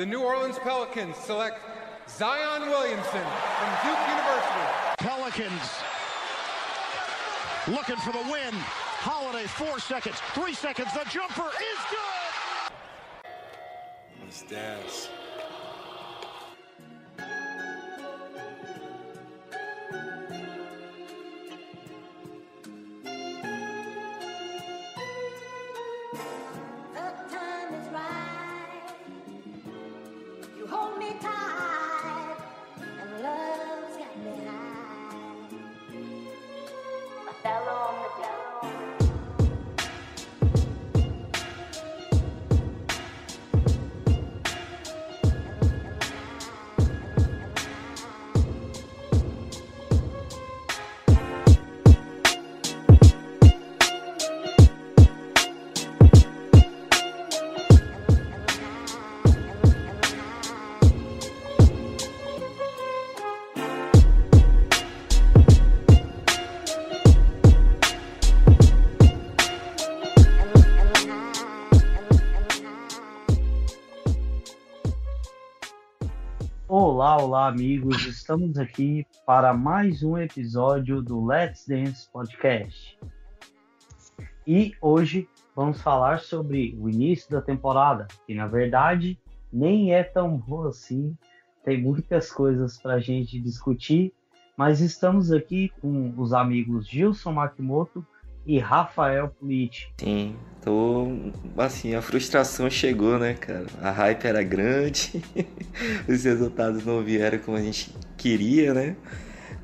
the New Orleans Pelicans select Zion Williamson from Duke University. Pelicans looking for the win. Holiday, four seconds, three seconds. The jumper is good. Let's dance. Olá, amigos. Estamos aqui para mais um episódio do Let's Dance Podcast. E hoje vamos falar sobre o início da temporada, que na verdade nem é tão bom assim. Tem muitas coisas para a gente discutir, mas estamos aqui com os amigos Gilson Makimoto e Rafael Pulit. Sim, tô. Assim, a frustração chegou, né, cara? A hype era grande, os resultados não vieram como a gente queria, né?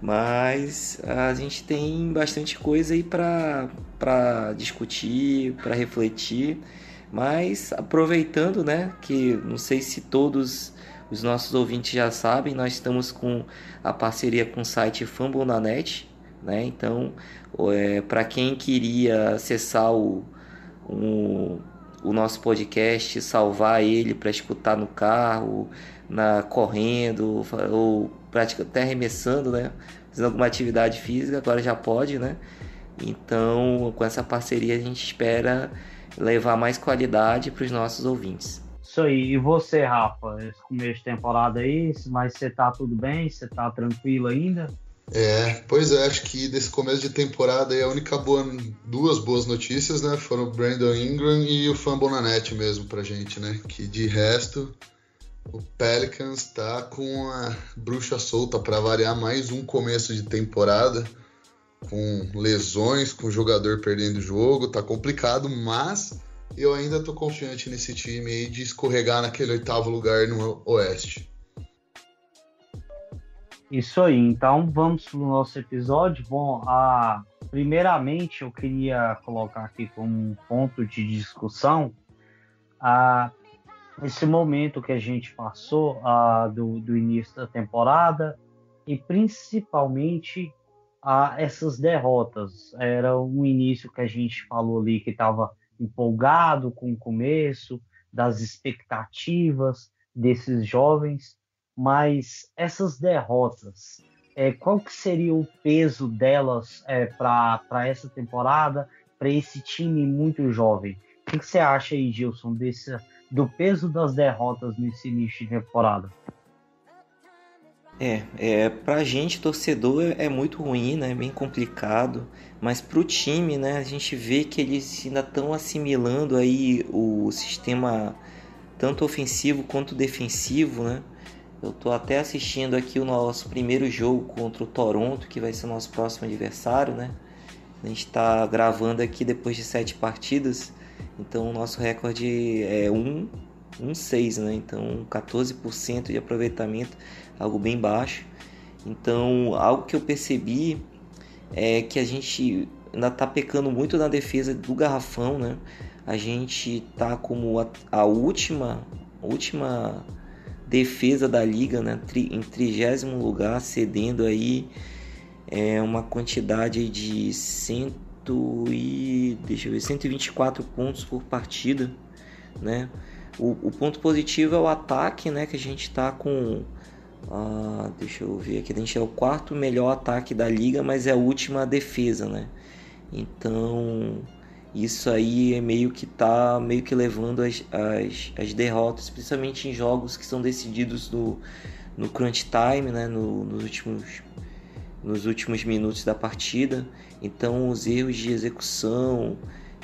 Mas a gente tem bastante coisa aí pra discutir, pra refletir. Mas aproveitando, né, que não sei se todos os nossos ouvintes já sabem, nós estamos com a parceria com o site Fambonanet, né? Então, é, para quem queria acessar o, o, o nosso podcast, salvar ele para escutar no carro, na correndo ou prática até arremessando, né? Fazendo alguma atividade física, agora já pode, né? Então, com essa parceria a gente espera levar mais qualidade para os nossos ouvintes. Isso aí. E você, Rafa? Esse começo de temporada aí, mas você tá tudo bem? Você tá tranquilo ainda? É, pois é, acho que desse começo de temporada aí a única boa, duas boas notícias, né, foram o Brandon Ingram e o Fambonanet mesmo pra gente, né, que de resto o Pelicans tá com a bruxa solta para variar mais um começo de temporada com lesões, com jogador perdendo o jogo, tá complicado, mas eu ainda tô confiante nesse time aí de escorregar naquele oitavo lugar no Oeste. Isso aí, então vamos para o nosso episódio. Bom, a, primeiramente eu queria colocar aqui como um ponto de discussão a, esse momento que a gente passou a, do, do início da temporada e principalmente a, essas derrotas. Era um início que a gente falou ali que estava empolgado com o começo, das expectativas desses jovens mas essas derrotas, é, qual que seria o peso delas é, para essa temporada, para esse time muito jovem? O que, que, você acha aí, Gilson, desse, do peso das derrotas nesse início de temporada? É, é pra gente, torcedor, é, é muito ruim, né? É bem complicado. Mas pro time, né, a gente vê que eles ainda estão assimilando aí o sistema tanto ofensivo quanto defensivo, né? Eu tô até assistindo aqui o nosso primeiro jogo contra o Toronto, que vai ser o nosso próximo adversário, né? A gente está gravando aqui depois de sete partidas, então o nosso recorde é 1, 1-6, né? Então 14% de aproveitamento, algo bem baixo. Então algo que eu percebi é que a gente ainda tá pecando muito na defesa do garrafão, né? A gente tá como a, a última, última defesa da liga, né? em trigésimo lugar, cedendo aí é, uma quantidade de cento e, deixa eu ver, 124 pontos por partida, né? O, o ponto positivo é o ataque, né? Que a gente tá com, ah, deixa eu ver aqui, a gente é o quarto melhor ataque da liga, mas é a última defesa, né? Então Isso aí é meio que tá meio que levando as, as, as derrotas, principalmente em jogos que são decididos no, no crunch time, né? No, nos, últimos, nos últimos minutos da partida. Então os erros de execução,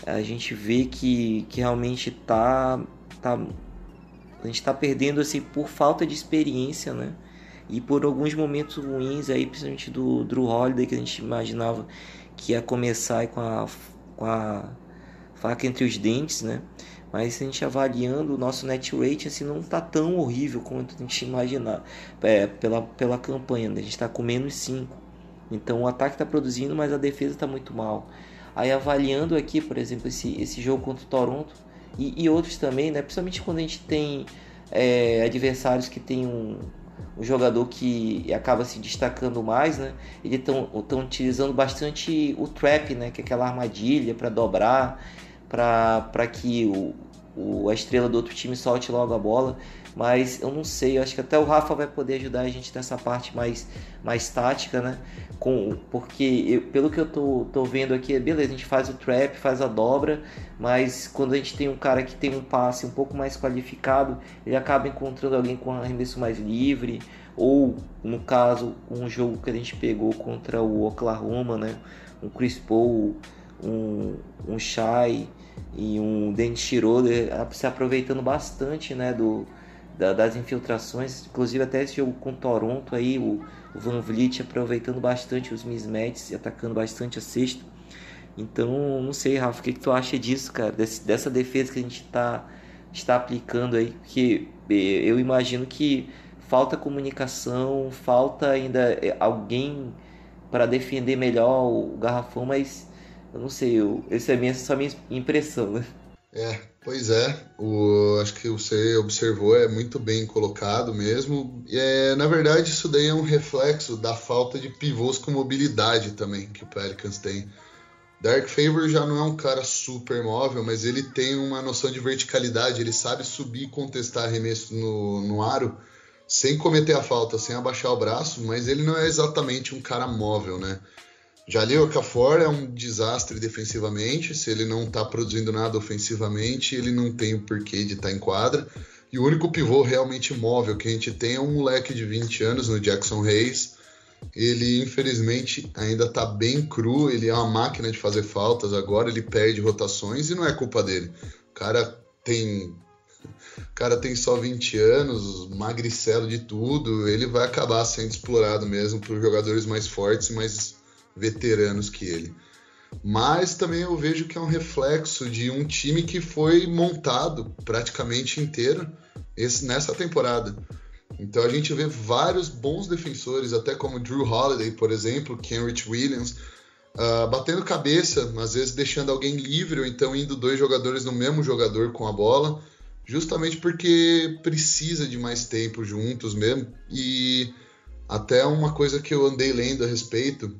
a gente vê que, que realmente tá, tá a gente está perdendo assim por falta de experiência, né? E por alguns momentos ruins aí, principalmente do Drew Holiday, que a gente imaginava que ia começar com a, com a faca entre os dentes, né? Mas a gente avaliando o nosso net rate, assim, não tá tão horrível quanto a gente imaginar é, pela, pela campanha, né? A gente está com menos 5. Então o ataque está produzindo, mas a defesa está muito mal. Aí avaliando aqui, por exemplo, esse, esse jogo contra o Toronto, e, e outros também, né? Principalmente quando a gente tem é, adversários que tem um, um jogador que acaba se destacando mais, né? Eles estão utilizando bastante o trap, né? Que é aquela armadilha para dobrar, para que o, o, a estrela do outro time solte logo a bola mas eu não sei, eu acho que até o Rafa vai poder ajudar a gente nessa parte mais, mais tática, né? Com, porque eu, pelo que eu tô, tô vendo aqui, beleza, a gente faz o trap, faz a dobra, mas quando a gente tem um cara que tem um passe um pouco mais qualificado, ele acaba encontrando alguém com um arremesso mais livre, ou no caso, um jogo que a gente pegou contra o Oklahoma, né? Um Chris Paul, um, um Shai e um Dennis Schroeder se aproveitando bastante, né? Do, da, das infiltrações, inclusive até esse jogo com Toronto aí, o, o Van Vliet aproveitando bastante os mismatches e atacando bastante a cesta. Então, não sei, Rafa, o que, que tu acha disso, cara? Desse, dessa defesa que a gente está está aplicando aí, porque eh, eu imagino que falta comunicação, falta ainda eh, alguém para defender melhor o garrafão, mas eu não sei, eu, essa é a minha, só minha impressão, né? É, pois é. O, acho que você observou, é muito bem colocado mesmo. É, na verdade, isso daí é um reflexo da falta de pivôs com mobilidade também que o Pelicans tem. Dark Favor já não é um cara super móvel, mas ele tem uma noção de verticalidade, ele sabe subir e contestar arremesso no, no aro sem cometer a falta, sem abaixar o braço, mas ele não é exatamente um cara móvel, né? Jalil Okafor é um desastre defensivamente. Se ele não está produzindo nada ofensivamente, ele não tem o porquê de estar tá em quadra. E o único pivô realmente móvel que a gente tem é um moleque de 20 anos no Jackson Reis. Ele, infelizmente, ainda está bem cru. Ele é uma máquina de fazer faltas agora. Ele perde rotações e não é culpa dele. O cara tem. O cara tem só 20 anos, magricelo de tudo. Ele vai acabar sendo explorado mesmo por jogadores mais fortes, mais veteranos que ele. Mas também eu vejo que é um reflexo de um time que foi montado praticamente inteiro esse, nessa temporada. Então a gente vê vários bons defensores, até como Drew Holiday, por exemplo, Kenrich Williams, uh, batendo cabeça, às vezes deixando alguém livre, ou então indo dois jogadores no mesmo jogador com a bola, justamente porque precisa de mais tempo juntos mesmo. E até uma coisa que eu andei lendo a respeito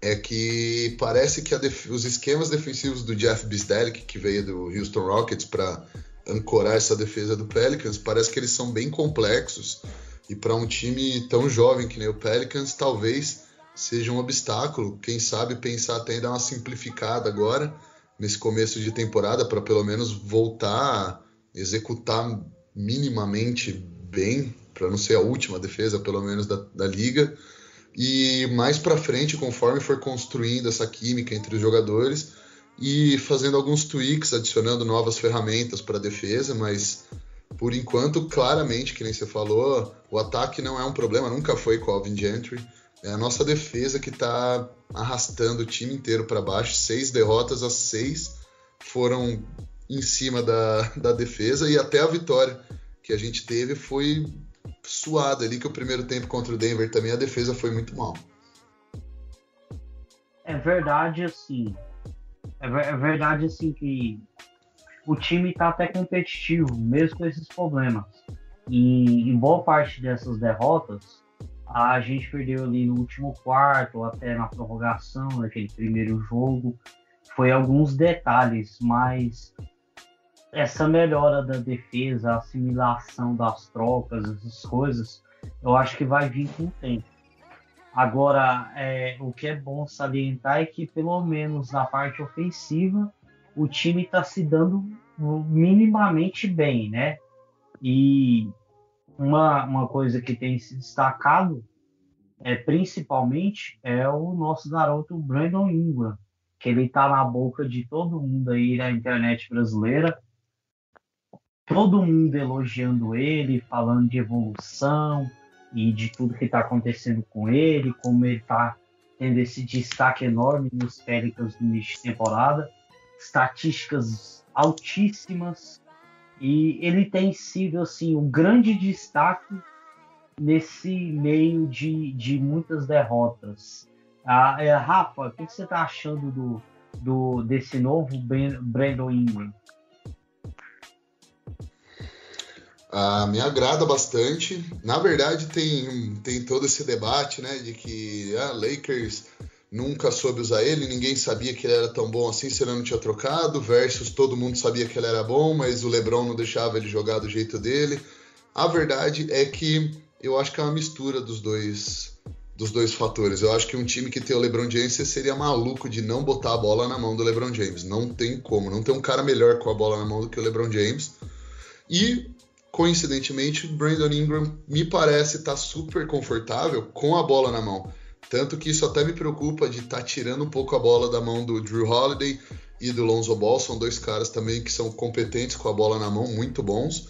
é que parece que os esquemas defensivos do Jeff Bisdelic, que veio do Houston Rockets para ancorar essa defesa do Pelicans, parece que eles são bem complexos e para um time tão jovem que nem o Pelicans, talvez seja um obstáculo. Quem sabe pensar até em dar uma simplificada agora nesse começo de temporada para pelo menos voltar a executar minimamente bem, para não ser a última defesa pelo menos da, da liga e mais para frente, conforme for construindo essa química entre os jogadores e fazendo alguns tweaks, adicionando novas ferramentas para a defesa, mas por enquanto, claramente, que nem você falou, o ataque não é um problema, nunca foi com o Alvin Gentry. É a nossa defesa que está arrastando o time inteiro para baixo. Seis derrotas, as seis foram em cima da, da defesa e até a vitória que a gente teve foi suado ali que o primeiro tempo contra o Denver também a defesa foi muito mal. É verdade assim. É, é verdade assim que o time está até competitivo, mesmo com esses problemas. E em boa parte dessas derrotas, a gente perdeu ali no último quarto, até na prorrogação, naquele primeiro jogo. Foi alguns detalhes, mas essa melhora da defesa, a assimilação das trocas, essas coisas, eu acho que vai vir com o tempo. Agora, é, o que é bom salientar é que, pelo menos na parte ofensiva, o time está se dando minimamente bem, né? E uma, uma coisa que tem se destacado é principalmente é o nosso garoto Brandon Ingram, que ele está na boca de todo mundo aí na internet brasileira. Todo mundo elogiando ele, falando de evolução e de tudo que está acontecendo com ele, como ele está tendo esse destaque enorme nos Pelicans no início de temporada, estatísticas altíssimas, e ele tem sido assim um grande destaque nesse meio de, de muitas derrotas. Ah, é, Rafa, o que você está achando do, do, desse novo Brandon Ingram? Ah, me agrada bastante. Na verdade, tem, tem todo esse debate, né, de que ah, Lakers nunca soube usar ele, ninguém sabia que ele era tão bom assim se ele não tinha trocado, versus todo mundo sabia que ele era bom, mas o LeBron não deixava ele jogar do jeito dele. A verdade é que eu acho que é uma mistura dos dois dos dois fatores. Eu acho que um time que tem o LeBron James seria maluco de não botar a bola na mão do LeBron James. Não tem como, não tem um cara melhor com a bola na mão do que o LeBron James. E coincidentemente, Brandon Ingram me parece estar tá super confortável com a bola na mão. Tanto que isso até me preocupa de estar tá tirando um pouco a bola da mão do Drew Holiday e do Lonzo Ball. São dois caras também que são competentes com a bola na mão, muito bons.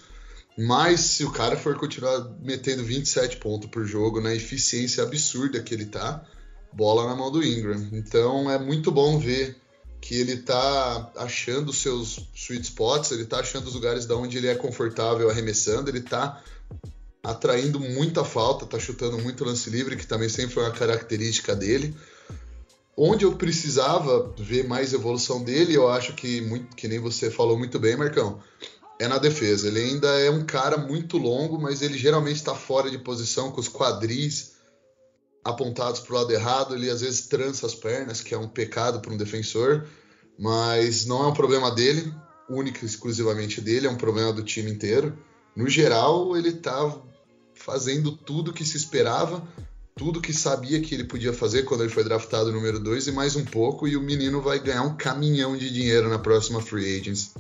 Mas se o cara for continuar metendo 27 pontos por jogo na eficiência absurda que ele tá, bola na mão do Ingram. Então é muito bom ver que ele tá achando seus sweet spots, ele tá achando os lugares da onde ele é confortável arremessando, ele tá atraindo muita falta, tá chutando muito lance livre, que também sempre foi uma característica dele. Onde eu precisava ver mais evolução dele, eu acho que muito, que nem você falou muito bem, Marcão, é na defesa. Ele ainda é um cara muito longo, mas ele geralmente está fora de posição com os quadris apontados para o lado errado, ele às vezes trança as pernas, que é um pecado para um defensor, mas não é um problema dele, único e exclusivamente dele, é um problema do time inteiro. No geral, ele está fazendo tudo que se esperava, tudo que sabia que ele podia fazer quando ele foi draftado número 2 e mais um pouco, e o menino vai ganhar um caminhão de dinheiro na próxima Free Agents.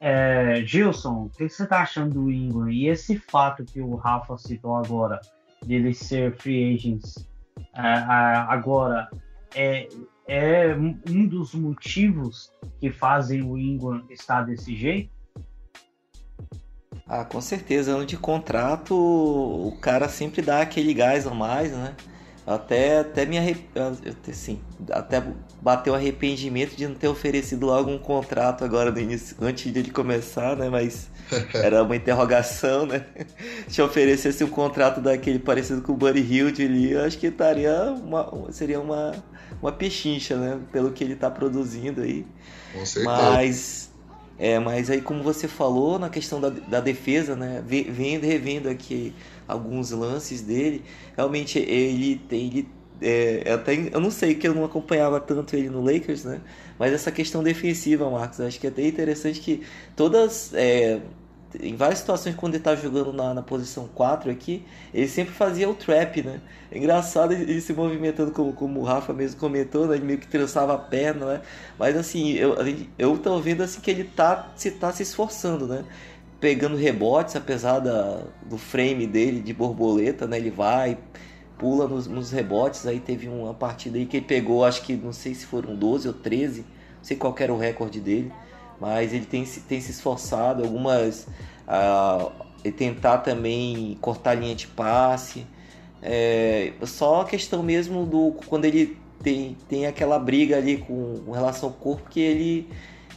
É, Gilson, o que você está achando do Ingram? E esse fato que o Rafa citou agora, dele ser free agents agora é, é um dos motivos que fazem o Ingram estar desse jeito? Ah, com certeza. Ano de contrato, o cara sempre dá aquele gás a mais, né? Até, até me arrep... assim, até bateu arrependimento de não ter oferecido logo um contrato agora no início, antes de ele começar, né? Mas era uma interrogação, né? Se oferecesse um contrato daquele parecido com o Buddy Hilde ali, eu acho que estaria uma, seria uma, uma pechincha, né? Pelo que ele está produzindo aí. Com certeza. Mas, é, mas aí como você falou na questão da, da defesa, né? Vendo, revendo aqui alguns lances dele, realmente ele tem. Ele, é, até, eu não sei que eu não acompanhava tanto ele no Lakers, né? Mas essa questão defensiva, Marcos, acho que é até interessante que todas. É, em várias situações, quando ele estava jogando na, na posição 4 aqui, ele sempre fazia o trap, né? É engraçado ele, se movimentando, como, como o Rafa mesmo comentou, né? Ele meio que trançava a perna, né? Mas assim, eu, eu tô vendo assim que ele tá se, tá se esforçando, né? Pegando rebotes, apesar da, do frame dele de borboleta, né? Ele vai, pula nos, nos, rebotes. Aí teve uma partida aí que ele pegou, acho que não sei se foram 12 ou 13, não sei qual era o recorde dele, mas ele tem, tem se esforçado. Algumas. Uh, e tentar também cortar a linha de passe. É, só a questão mesmo do quando ele tem, tem aquela briga ali com, com relação ao corpo que ele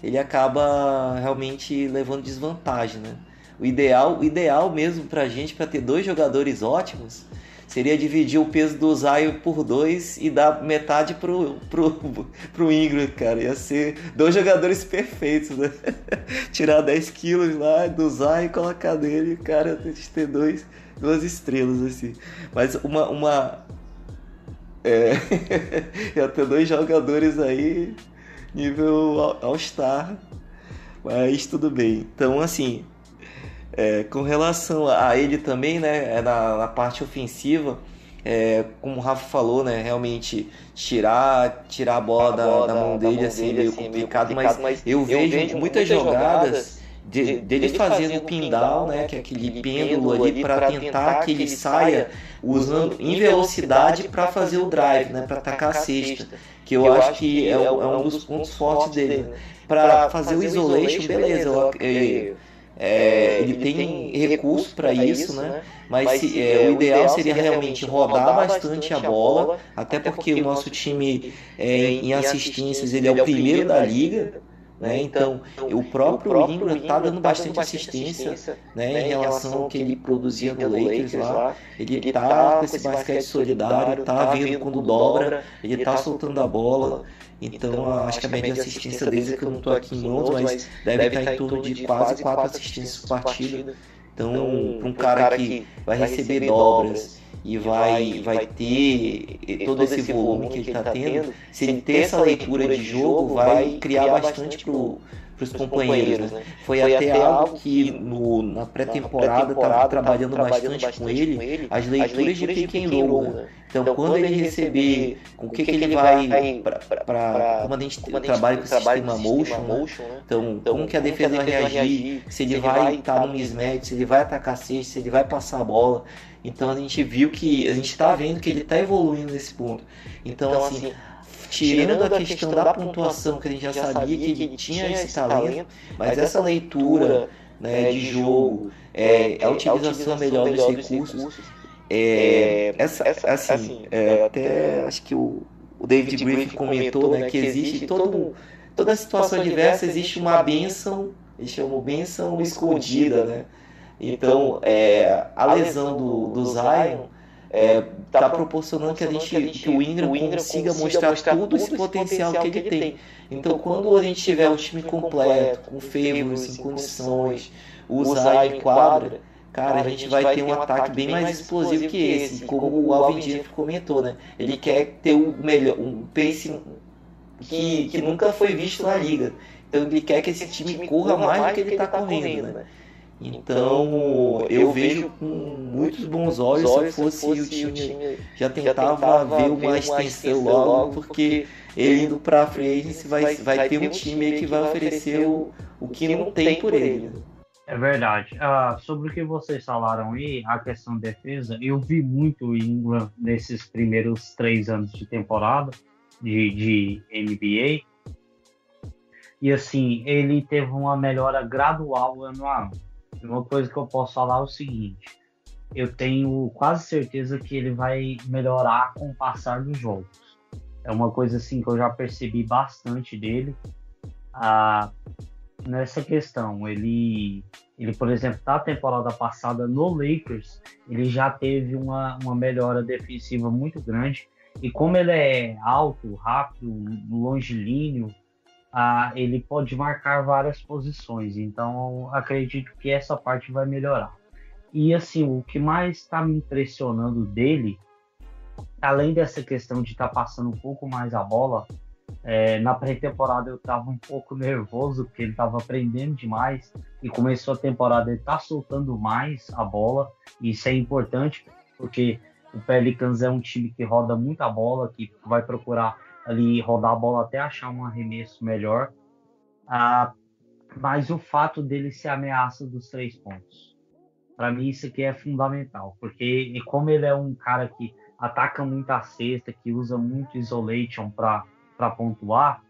ele acaba realmente levando desvantagem, né? O ideal, o ideal mesmo pra gente, para ter dois jogadores ótimos, seria dividir o peso do Zion por dois e dar metade pro, pro, pro Ingram, cara. Ia ser dois jogadores perfeitos, né? Tirar 10 quilos lá do Zion e colocar nele, cara, a ter dois, duas estrelas, assim. Mas uma... uma é, ia ter dois jogadores aí nível All-Star. Mas tudo bem. Então, assim, é, com relação a ele também, né, é na, na, parte ofensiva, É, como o Rafa falou, né, realmente tirar, tirar a bola, a bola da, da, mão dele, da mão assim, dele, meio, assim, complicado, meio complicado, mas, mas eu, vejo, vejo muitas, muitas jogadas de, dele fazendo pindal, né, que é aquele pêndulo ali para tentar que ele saia usando em velocidade para fazer o drive, né, para atacar a cesta, que eu acho que é, é, um dos pontos fortes dele. Né. Para fazer o isolation, beleza, eu, é, ele tem recurso para isso, né? né? Mas se, é, o ideal seria realmente rodar bastante a bola, até porque o nosso time é, em assistências ele é o primeiro da liga. Né? Então, o próprio, o Ingram está dando bastante assistência né, em relação ao que ele produzia no Lakers lá. Ele está com esse basquete solidário, está vendo quando dobra, ele está soltando a bola. Então, acho que a média de assistência deles é que eu não estou aqui em mãos, mas deve estar em torno de quase 4 assistências por partida. Então, para um cara que vai receber dobras e vai, vai ter todo esse volume que ele está tendo, se ele ter essa leitura de jogo, vai criar bastante para os companheiros. Né? Foi, Foi até algo que no, na pré-temporada estava trabalhando, trabalhando bastante, bastante com ele, as leituras, as leituras de pick and roll. Né? né? Então, então, quando ele receber, com o que, que, ele vai, para como a gente trabalha com o sistema motion, né? motion né? Então, então, como que a defesa vai reagir, se ele vai estar no mismatch, se ele vai atacar cesta, se ele vai passar a bola. Então a gente viu que a gente está vendo que ele está evoluindo nesse ponto. Então, então assim, assim tirando a questão da pontuação que a gente já sabia que ele tinha esse talento, mas essa leitura né, né de jogo, é, é a utilização melhor dos recursos. É, essa, assim, assim é, até acho que o, o David Griffin comentou né, que existe todo, toda situação adversa existe uma benção, eles chamam benção escondida, né? Então, é, a lesão do, do Zion está é, tá proporcionando que a gente, que o Ingram, consiga mostrar, mostrar todo esse potencial que ele tem. Então, quando a gente tiver o time completo, com favors em condições, o Zion em quadra, cara, a gente vai ter um ataque bem mais explosivo que esse. Como o Alvin Dias comentou, né? Ele quer ter um melhor, um pace que, que nunca foi visto na liga. Então ele quer que esse time corra mais do que ele está correndo, né? Então, eu vejo com muitos bons olhos se fosse o time já tentava ver uma extensão logo, porque ele indo para free agency vai, vai ter um time que vai oferecer o, o que não tem por ele. É verdade. Uh, sobre o que vocês falaram aí, a questão de defesa, eu vi muito o Ingram nesses primeiros três anos de temporada de, de NBA. E assim, ele teve uma melhora gradual ano a ano. Uma coisa que eu posso falar é o seguinte: eu tenho quase certeza que ele vai melhorar com o passar dos jogos. É uma coisa assim que eu já percebi bastante dele. Ah, nessa questão, ele, ele, por exemplo, na temporada passada no Lakers, ele já teve uma, uma melhora defensiva muito grande. E como ele é alto, rápido, longilíneo, ah, ele pode marcar várias posições. Então, acredito que essa parte vai melhorar. E assim, o que mais está me impressionando dele, além dessa questão de estar tá passando um pouco mais a bola, é, na pré-temporada eu estava um pouco nervoso porque ele estava aprendendo demais e começou a temporada ele está soltando mais a bola. E isso é importante porque o Pelicans é um time que roda muita bola, que vai procurar ali rodar a bola até achar um arremesso melhor. Ah, mas o fato dele ser ameaça dos três pontos. Para mim isso aqui é fundamental, porque como ele é um cara que ataca muito a cesta, que usa muito isolation para pontuar,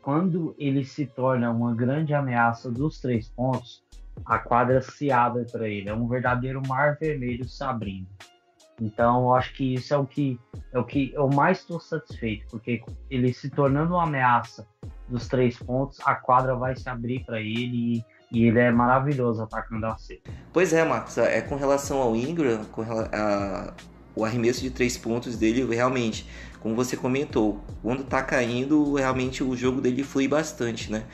quando ele se torna uma grande ameaça dos três pontos, a quadra se abre para ele. É um verdadeiro mar vermelho se abrindo. Então, eu acho que isso é o que é o que eu mais estou satisfeito, porque ele se tornando uma ameaça dos três pontos, a quadra vai se abrir para ele e, e, ele é maravilhoso atacando a C. Pois é, Marcos, é com relação ao Ingram, com a, o arremesso de três pontos dele, realmente, como você comentou, quando tá caindo, realmente o jogo dele flui bastante, né?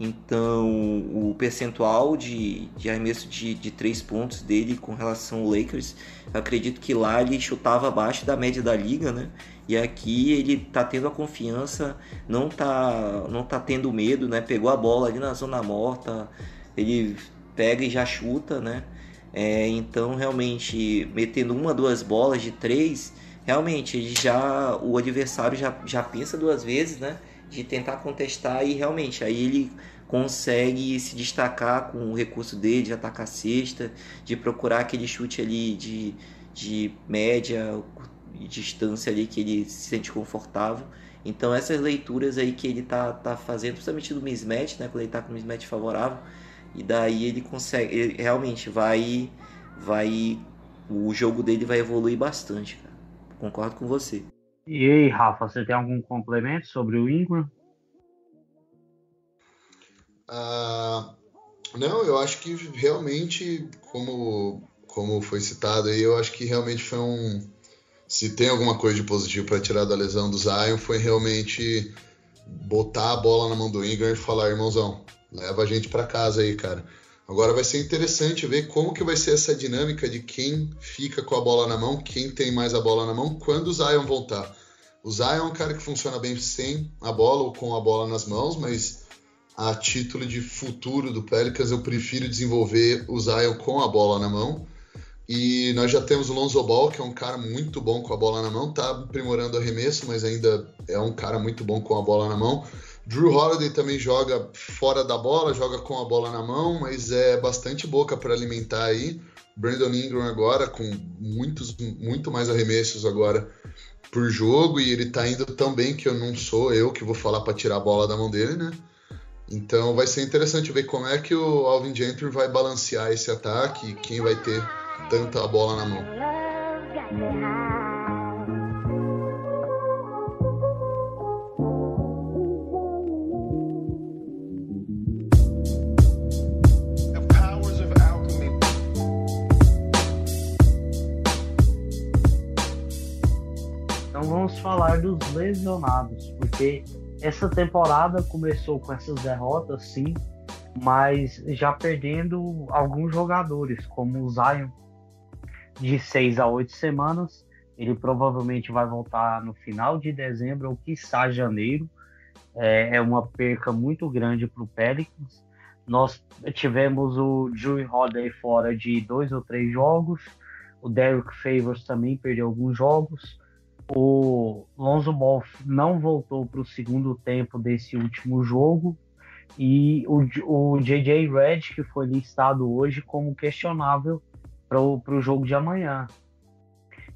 Então, o percentual de, de arremesso de, de três pontos dele com relação ao Lakers, acredito que lá ele chutava abaixo da média da liga, né? E aqui ele tá tendo a confiança, não tá, não tá tendo medo, né? Pegou a bola ali na zona morta, ele pega e já chuta, né? É, então, realmente, metendo uma, duas bolas de três, realmente ele já o adversário já, já pensa duas vezes, né? De tentar contestar e realmente aí ele consegue se destacar com o recurso dele de atacar a cesta, de procurar aquele chute ali de, de média distância ali que ele se sente confortável. Então essas leituras aí que ele tá, tá fazendo, principalmente do mismatch, né, quando ele tá com o mismatch favorável, e daí ele consegue, ele realmente vai vai o jogo dele vai evoluir bastante, cara. Concordo com você. E aí, Rafa, você tem algum complemento sobre o Ingram? Ah, não, eu acho que realmente, como, como foi citado aí, eu acho que realmente foi um. Se tem alguma coisa de positivo para tirar da lesão do Zion, foi realmente botar a bola na mão do Ingram e falar, irmãozão, leva a gente para casa aí, cara. Agora vai ser interessante ver como que vai ser essa dinâmica de quem fica com a bola na mão, quem tem mais a bola na mão quando o Zion voltar. O Zion é um cara que funciona bem sem a bola ou com a bola nas mãos, mas a título de futuro do Pelicans, eu prefiro desenvolver o Zion com a bola na mão. E nós já temos o Lonzo Ball, que é um cara muito bom com a bola na mão, tá aprimorando o arremesso, mas ainda é um cara muito bom com a bola na mão. Drew Holiday também joga fora da bola, joga com a bola na mão, mas é bastante boca para alimentar aí. Brandon Ingram agora com muitos, muito mais arremessos agora por jogo e ele tá indo tão bem que eu não sou eu que vou falar para tirar a bola da mão dele, né? Então vai ser interessante ver como é que o Alvin Gentry vai balancear esse ataque, quem vai ter tanta bola na mão. Vamos falar dos lesionados, porque essa temporada começou com essas derrotas, sim, mas já perdendo alguns jogadores, como o Zion, de seis a oito semanas. Ele provavelmente vai voltar no final de dezembro ou quiçá janeiro. É, é uma perca muito grande para o Pelicans. Nós tivemos o Drew Holiday fora de dois ou três jogos. O Derek Favors também perdeu alguns jogos. O Lonzo Ball não voltou para o segundo tempo desse último jogo. E o, o JJ Red, que foi listado hoje como questionável para o jogo de amanhã.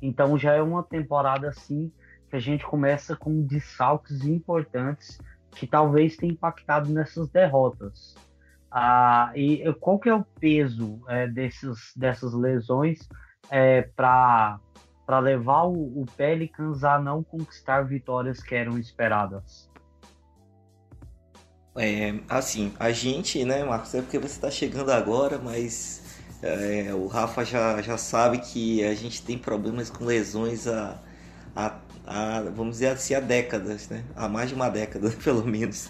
Então já é uma temporada assim que a gente começa com desfalques importantes que talvez tenham impactado nessas derrotas. Ah, e qual que é o peso é, desses, dessas lesões é, para levar o, o Pelicans a não conquistar vitórias que eram esperadas? É, assim, a gente, né, Marcos, é porque você está chegando agora, mas é, o Rafa já, já sabe que a gente tem problemas com lesões há, vamos dizer assim, há décadas, né? Há mais de uma década, pelo menos.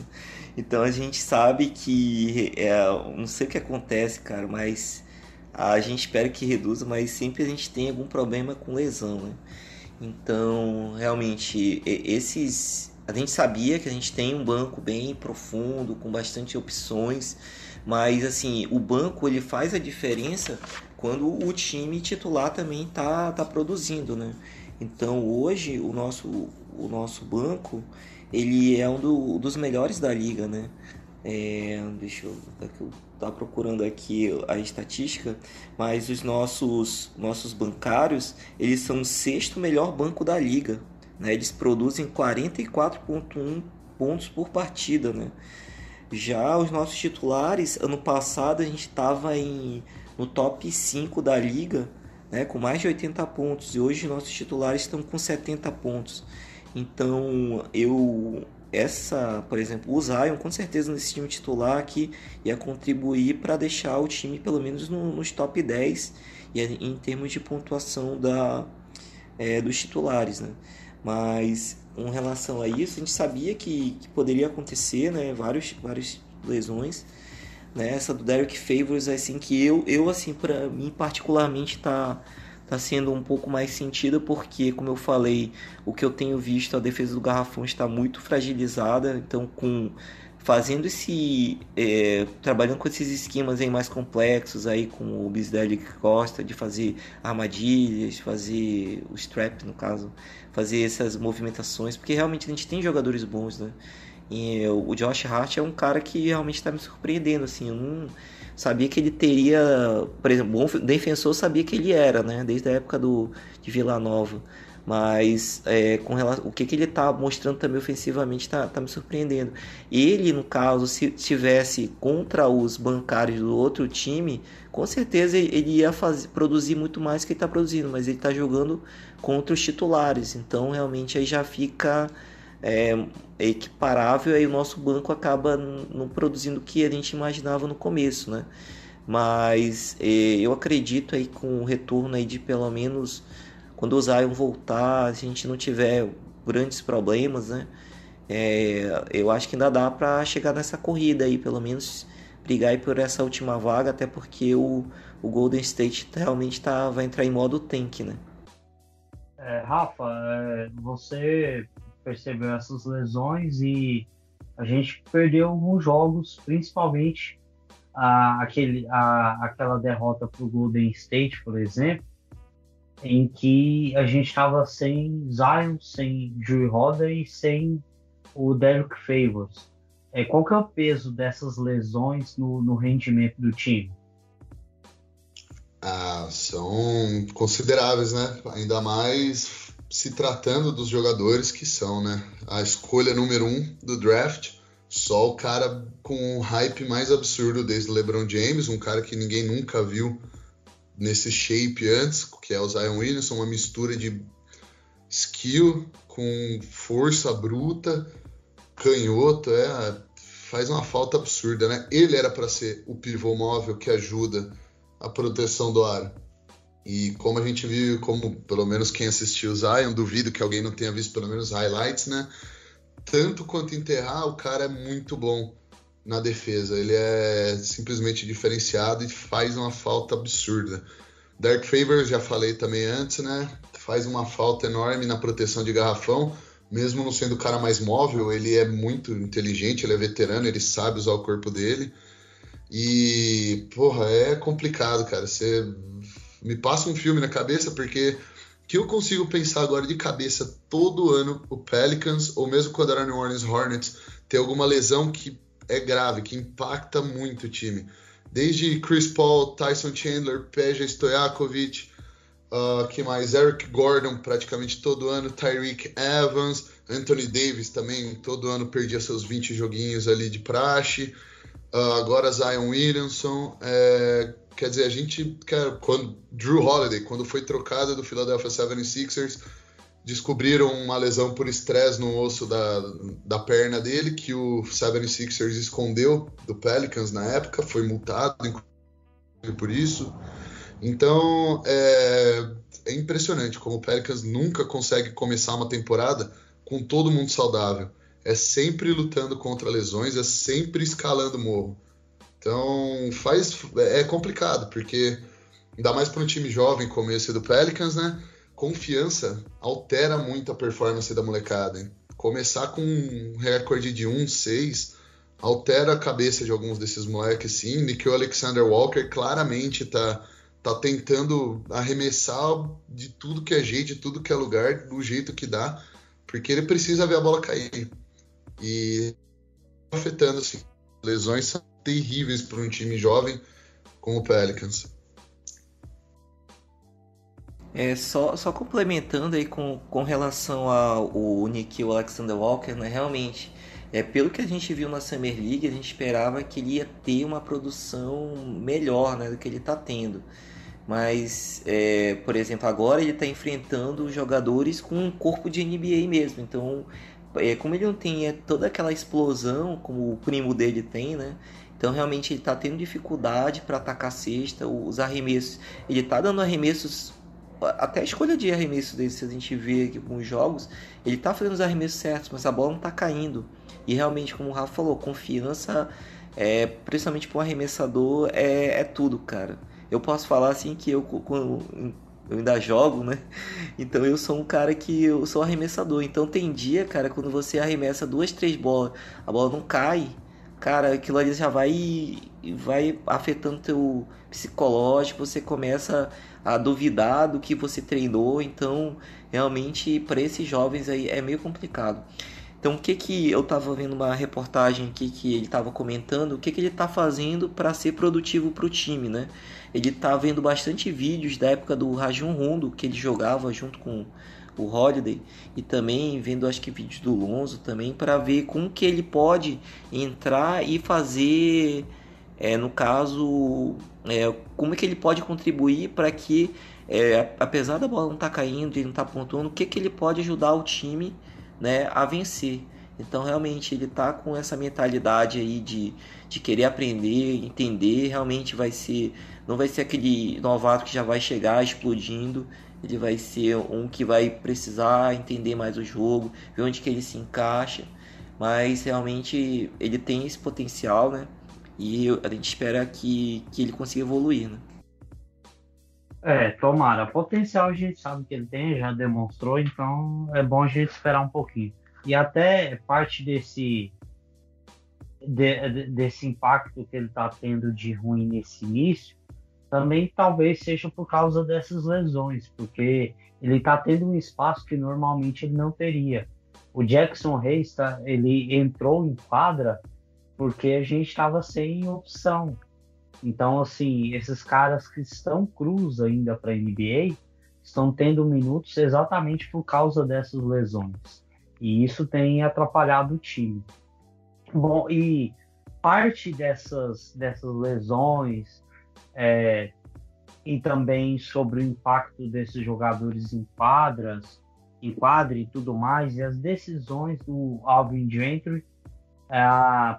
Então a gente sabe que, é, não sei o que acontece, cara, mas a gente espera que reduza, mas sempre a gente tem algum problema com lesão, né? Então, realmente, esses a gente sabia que a gente tem um banco bem profundo, com bastante opções, mas assim, o banco ele faz a diferença quando o time titular também tá, tá produzindo, né? Então hoje o nosso, o nosso banco ele é um do, dos melhores da liga, né? É, deixa eu, eu tá procurando aqui a estatística, mas os nossos nossos bancários eles são o sexto melhor banco da liga, né? Eles produzem 44,1 pontos por partida, né? Já os nossos titulares, ano passado a gente estava no top 5 da liga, né, com mais de 80 pontos, e hoje nossos titulares estão com 70 pontos. Então, eu essa, por exemplo, o Zion com certeza nesse time titular aqui ia contribuir para deixar o time pelo menos no, nos top 10 e em termos de pontuação da, é, dos titulares, né? Mas com relação a isso, a gente sabia que, que poderia acontecer, né? Vários, várias lesões. Né? Essa do Derek Favors, assim, que eu, eu assim, para mim particularmente tá, tá sendo um pouco mais sentido porque, como eu falei, o que eu tenho visto, a defesa do Garrafão está muito fragilizada, então com fazendo esse é, trabalhando com esses esquemas aí mais complexos aí com o Bisdelli que gosta de fazer armadilhas fazer o strap no caso fazer essas movimentações porque realmente a gente tem jogadores bons né? E o Josh Hart é um cara que realmente está me surpreendendo assim eu não sabia que ele teria por exemplo bom defensor sabia que ele era né desde a época do de Vila Nova mas é, com relação, o que, que ele está mostrando também ofensivamente está tá me surpreendendo. Ele, no caso, se tivesse contra os bancários do outro time, com certeza ele ia fazer, produzir muito mais que ele está produzindo, mas ele está jogando contra os titulares, então realmente aí já fica é, equiparável, aí o nosso banco acaba não produzindo o que a gente imaginava no começo, né? Mas é, eu acredito aí com o retorno aí de pelo menos quando o Zion voltar, a gente não tiver grandes problemas, né? É, eu acho que ainda dá para chegar nessa corrida aí, pelo menos brigar aí por essa última vaga, até porque o, o Golden State realmente tá, vai entrar em modo tank, né? É, Rafa, é, você percebeu essas lesões e a gente perdeu alguns jogos, principalmente a, aquele, a, aquela derrota para o Golden State, por exemplo, em que a gente estava sem Zion, sem Drew Roda e sem o Derek Favors. É, qual que é o peso dessas lesões no, no rendimento do time? Ah, são consideráveis, né? Ainda mais se tratando dos jogadores que são, né? A escolha número um do draft, só o cara com o hype mais absurdo desde LeBron James, um cara que ninguém nunca viu nesse shape antes, que é o Zion Williamson, uma mistura de skill com força bruta, canhoto, é, faz uma falta absurda, né? Ele era para ser o pivô móvel que ajuda a proteção do ar. E como a gente viu, como pelo menos quem assistiu o Zion, duvido que alguém não tenha visto pelo menos highlights, né? Tanto quanto enterrar, o cara é muito bom na defesa. Ele é simplesmente diferenciado e faz uma falta absurda. Dark Favor, já falei também antes, né? Faz uma falta enorme na proteção de garrafão. Mesmo não sendo o cara mais móvel, ele é muito inteligente, ele é veterano, ele sabe usar o corpo dele. E, porra, é complicado, cara. Você me passa um filme na cabeça, porque que eu consigo pensar agora de cabeça todo ano o Pelicans, ou mesmo quando era New Orleans Hornets, ter alguma lesão que é grave, que impacta muito o time. Desde Chris Paul, Tyson Chandler, Peja Stojakovic, uh, que mais? Eric Gordon praticamente todo ano, Tyreek Evans, Anthony Davis também todo ano perdia seus 20 joguinhos ali de praxe. Uh, agora Zion Williamson. É, quer dizer, a gente. Quer, quando, Drew Holiday, quando foi trocado do Philadelphia 76ers, descobriram uma lesão por estresse no osso da, da perna dele, que o 76ers escondeu do Pelicans na época, foi multado por isso. Então é, é impressionante como o Pelicans nunca consegue começar uma temporada com todo mundo saudável. É sempre lutando contra lesões, é sempre escalando morro. Então faz é complicado, porque ainda mais para um time jovem como esse do Pelicans, né? confiança altera muito a performance da molecada. Hein? Começar com um recorde de 1-6 altera a cabeça de alguns desses moleques, sim. Nick Alexander Walker claramente tá, tá tentando arremessar de tudo que é jeito, de tudo que é lugar, do jeito que dá, porque ele precisa ver a bola cair. E afetando, assim, lesões são terríveis para um time jovem como o Pelicans. É, só, só complementando aí com, com relação ao Nikhil Alexander Walker, né, realmente, é, pelo que a gente viu na Summer League, a gente esperava que ele ia ter uma produção melhor né, do que ele está tendo. Mas, é, por exemplo, agora ele está enfrentando jogadores com um corpo de NBA mesmo. Então, é, como ele não tem é, toda aquela explosão como o primo dele tem, né? Então realmente ele está tendo dificuldade para atacar a cesta, os arremessos. Ele está dando arremessos até a escolha de arremesso dele, se a gente vê aqui com os jogos, ele tá fazendo os arremessos certos, mas a bola não tá caindo. E realmente, como o Rafa falou, confiança, é, principalmente para um arremessador, é, é tudo, cara. Eu posso falar assim que eu, quando, eu ainda jogo, né? Então eu sou um cara que eu sou arremessador. Então tem dia, cara, quando você arremessa duas, três bolas, a bola não cai. Cara, aquilo ali já vai vai afetando teu psicológico, você começa a duvidar do que você treinou, então realmente para esses jovens aí é meio complicado. Então o que que eu estava vendo uma reportagem aqui que ele estava comentando, o que que ele está fazendo para ser produtivo para o time, né? Ele está vendo bastante vídeos da época do Rajon Rondo que ele jogava junto com o Holiday e também vendo acho que vídeos do Lonzo também para ver como que ele pode entrar e fazer é, no caso é, como que ele pode contribuir para que é, apesar da bola não estar tá caindo e não estar tá pontuando o que que ele pode ajudar o time né, a vencer. Então realmente ele tá com essa mentalidade aí de, de querer aprender entender realmente vai ser não vai ser aquele novato que já vai chegar explodindo ele vai ser um que vai precisar entender mais o jogo, ver onde que ele se encaixa, mas realmente ele tem esse potencial, né? E a gente espera que, que ele consiga evoluir, né? É, tomara. Potencial a gente sabe que ele tem, já demonstrou, então é bom a gente esperar um pouquinho. E até parte desse de, desse impacto que ele está tendo de ruim nesse início também talvez seja por causa dessas lesões, porque ele está tendo um espaço que normalmente ele não teria. O Jackson Reis, tá, ele entrou em quadra porque a gente estava sem opção. Então, assim, esses caras que estão cruz ainda para a NBA estão tendo minutos exatamente por causa dessas lesões. E isso tem atrapalhado o time. Bom, e parte dessas, dessas lesões, é, e também sobre o impacto desses jogadores em quadras, em quadra e tudo mais, e as decisões do Alvin Gentry, é,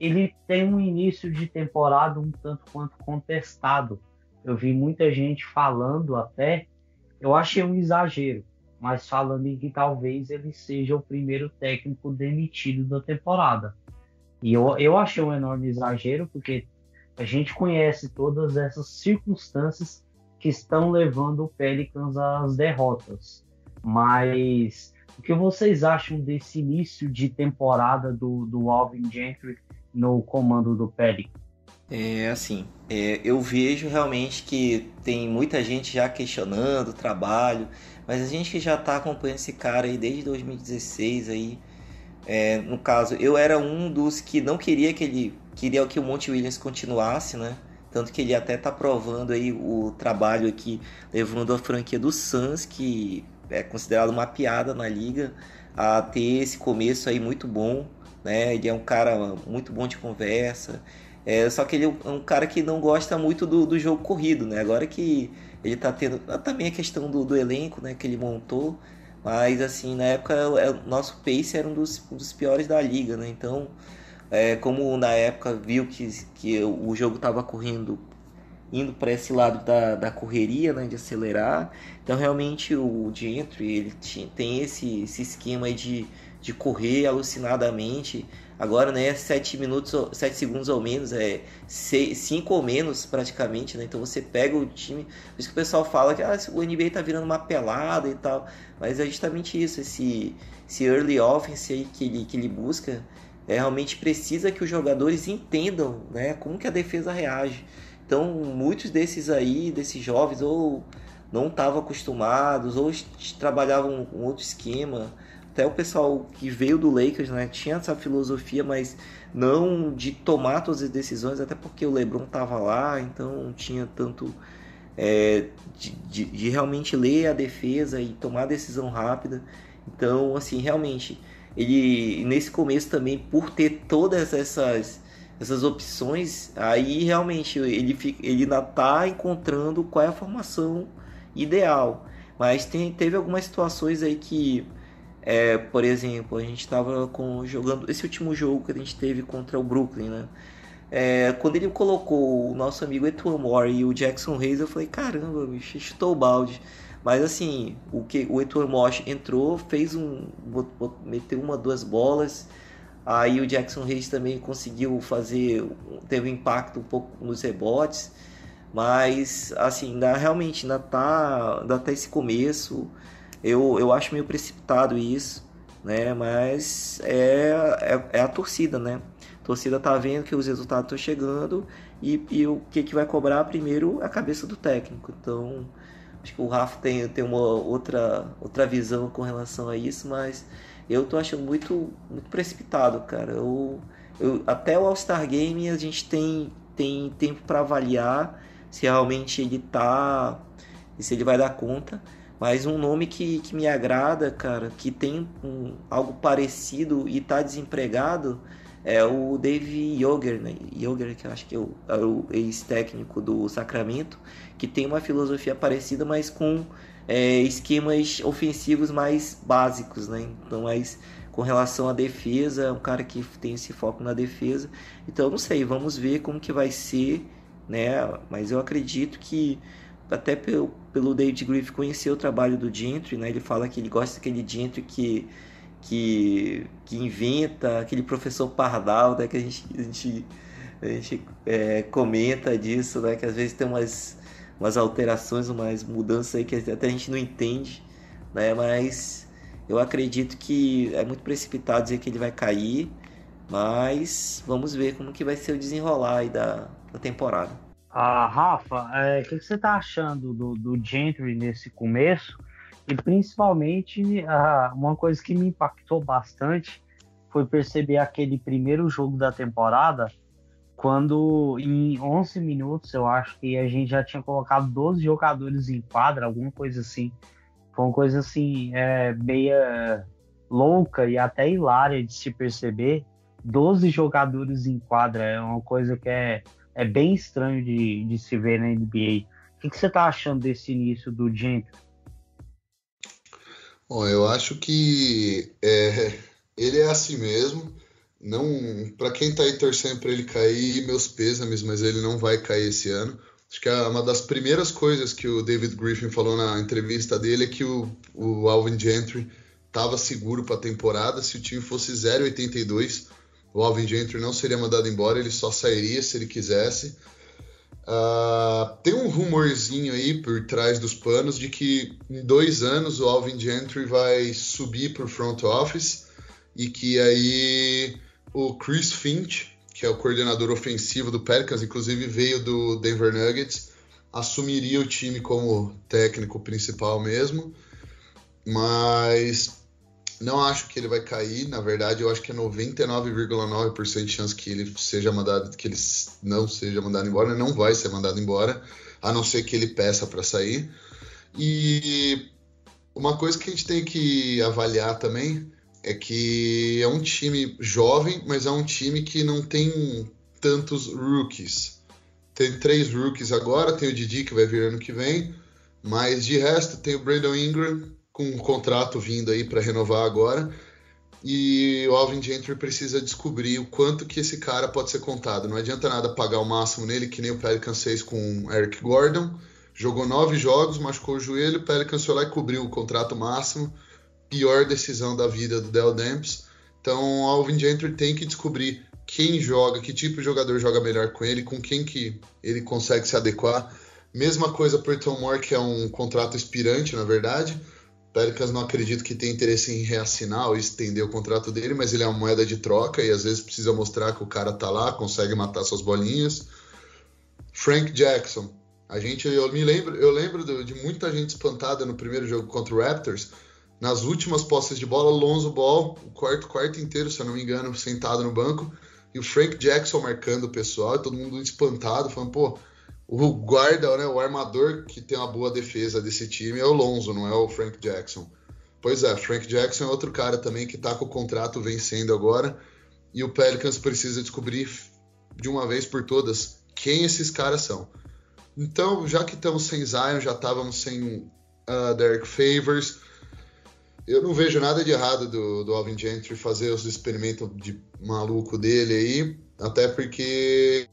ele tem um início de temporada um tanto quanto contestado. Eu vi muita gente falando até, eu achei um exagero, mas falando em que talvez ele seja o primeiro técnico demitido da temporada. E eu, eu achei um enorme exagero, porque a gente conhece todas essas circunstâncias que estão levando o Pelicans às derrotas. Mas o que vocês acham desse início de temporada do, do Alvin Gentry no comando do Pelicans? É assim, é, eu vejo realmente que tem muita gente já questionando o trabalho, mas a gente que já está acompanhando esse cara aí desde 2016 aí, é, no caso, eu era um dos que não queria que ele queria que o Monte Williams continuasse, né? Tanto que ele até tá provando aí o trabalho aqui, levando a franquia do Suns, que é considerado uma piada na liga, a ter esse começo aí muito bom, né? Ele é um cara muito bom de conversa, é, só que ele é um cara que não gosta muito do, do jogo corrido, né? Agora que ele tá tendo também a questão do, do elenco, né? Que ele montou, mas assim, na época o nosso pace era um dos, um dos piores da liga, né? Então é, como na época viu que, que o jogo estava correndo indo para esse lado da, da correria, né, de acelerar. Então realmente o Gentry ele tinha, tem esse, esse esquema de, de correr alucinadamente. Agora, né, 7 minutos, 7 segundos ou menos, é 5 ou menos praticamente, né? Então você pega o time. Por isso que o pessoal fala que ah, o NBA tá virando uma pelada e tal. Mas é justamente isso, esse, esse early offense aí que ele, que ele busca é, realmente precisa que os jogadores entendam né, como que a defesa reage. Então, muitos desses aí, desses jovens, ou não estavam acostumados, ou trabalhavam um outro esquema. Até o pessoal que veio do Lakers né, tinha essa filosofia, mas não de tomar todas as decisões, até porque o LeBron estava lá, então não tinha tanto é, de, de, de realmente ler a defesa e tomar decisão rápida. Então, assim, realmente ele nesse começo também por ter todas essas essas opções aí realmente ele fica, ele ainda está encontrando qual é a formação ideal mas tem, teve algumas situações aí que é, por exemplo a gente estava jogando esse último jogo que a gente teve contra o Brooklyn né é, quando ele colocou o nosso amigo Etuan Moore e o Jackson Reis eu falei caramba bicho chutou o balde mas assim, o que o entrou, fez um. meteu uma, duas bolas. Aí o Jackson Reis também conseguiu fazer. teve um impacto um pouco nos rebotes. Mas assim, ainda, realmente ainda tá, ainda tá esse começo. Eu, eu acho meio precipitado isso, né? Mas é, é, é a torcida, né? A torcida tá vendo que os resultados estão chegando e, e o que, que vai cobrar primeiro a cabeça do técnico. Então, acho que o Rafa tem, tem uma outra, outra visão com relação a isso, mas eu tô achando muito, muito precipitado, cara. Eu, eu, até o All-Star Game a gente tem, tem tempo para avaliar se realmente ele tá e se ele vai dar conta. Mas um nome que, que me agrada, cara, que tem um, algo parecido e tá desempregado é o Dave Yoger, né? Yoger, que eu acho que é o, é o ex-técnico do Sacramento, que tem uma filosofia parecida, mas com é, esquemas ofensivos mais básicos, né? Então, mais com relação à defesa, é um cara que tem esse foco na defesa. Então, não sei, vamos ver como que vai ser, né? Mas eu acredito que até pelo, pelo David Griffith conhecer o trabalho do Gentry, né? Ele fala que ele gosta daquele Gentry que que, que inventa, aquele professor Pardal, né? Que a gente, a gente, a gente é, comenta disso, né? Que às vezes tem umas, umas alterações, umas mudanças aí que até a gente não entende, né? Mas eu acredito que é muito precipitado dizer que ele vai cair, mas vamos ver como que vai ser o desenrolar aí da, da temporada. Ah, Rafa, é, o é, que, que, você está achando do, do Gentry nesse começo? E principalmente, ah, uma coisa que me impactou bastante foi perceber aquele primeiro jogo da temporada, quando em 11 minutos eu acho que a gente já tinha colocado 12 jogadores em quadra, alguma coisa assim. Foi uma coisa assim, é, meia louca e até hilária de se perceber. 12 jogadores em quadra é uma coisa que é é bem estranho de, de se ver na NBA. O que, que você está achando desse início do Gentry? Bom, eu acho que é, ele é assim mesmo. Não, para quem está aí torcendo para ele cair, meus pêsames, mas ele não vai cair esse ano. Acho que é uma das primeiras coisas que o David Griffin falou na entrevista dele é que o, o Alvin Gentry estava seguro para a temporada. Se o time fosse 0,82, o Alvin Gentry não seria mandado embora, ele só sairia se ele quisesse. Uh, tem um rumorzinho aí por trás dos panos de que em dois anos o Alvin Gentry vai subir para o front office e que aí o Chris Finch, que é o coordenador ofensivo do Pelicans, inclusive veio do Denver Nuggets, assumiria o time como técnico principal mesmo. Mas não acho que ele vai cair, na verdade, eu acho que é 99,9% de chance que ele seja mandado, que ele não seja mandado embora, não vai ser mandado embora, a não ser que ele peça para sair. E uma coisa que a gente tem que avaliar também é que é um time jovem, mas é um time que não tem tantos rookies. Tem três rookies agora, tem o Didi que vai vir ano que vem, mas de resto tem o Brandon Ingram, com um contrato vindo aí para renovar agora. E o Alvin Gentry precisa descobrir o quanto que esse cara pode ser contado. Não adianta nada pagar o máximo nele, que nem o Pelicans fez com o Eric Gordon. Jogou nove jogos, machucou o joelho, o Pelicans foi lá e cobriu o contrato máximo. Pior decisão da vida do Del Demps. Então o Alvin Gentry tem que descobrir quem joga, que tipo de jogador joga melhor com ele, com quem que ele consegue se adequar. Mesma coisa para o Tom Moore, que é um contrato expirante, na verdade. Pelicans não acredito que tenha interesse em reassinar ou estender o contrato dele, mas ele é uma moeda de troca e às vezes precisa mostrar que o cara tá lá, consegue matar suas bolinhas. Frank Jackson. A gente, eu me lembro, eu lembro de muita gente espantada no primeiro jogo contra o Raptors. Nas últimas posses de bola, Lonzo Ball, o quarto quarto inteiro, se eu não me engano, sentado no banco, e o Frank Jackson marcando o pessoal, todo mundo espantado, falando, pô, o guarda, né, o armador que tem uma boa defesa desse time é o Lonzo, não é o Frank Jackson. Pois é, Frank Jackson é outro cara também que está com o contrato vencendo agora e o Pelicans precisa descobrir de uma vez por todas quem esses caras são. Então, já que estamos sem Zion, já estávamos sem uh, Derek Favors, eu não vejo nada de errado do, do Alvin Gentry fazer os experimentos de maluco dele aí, até porque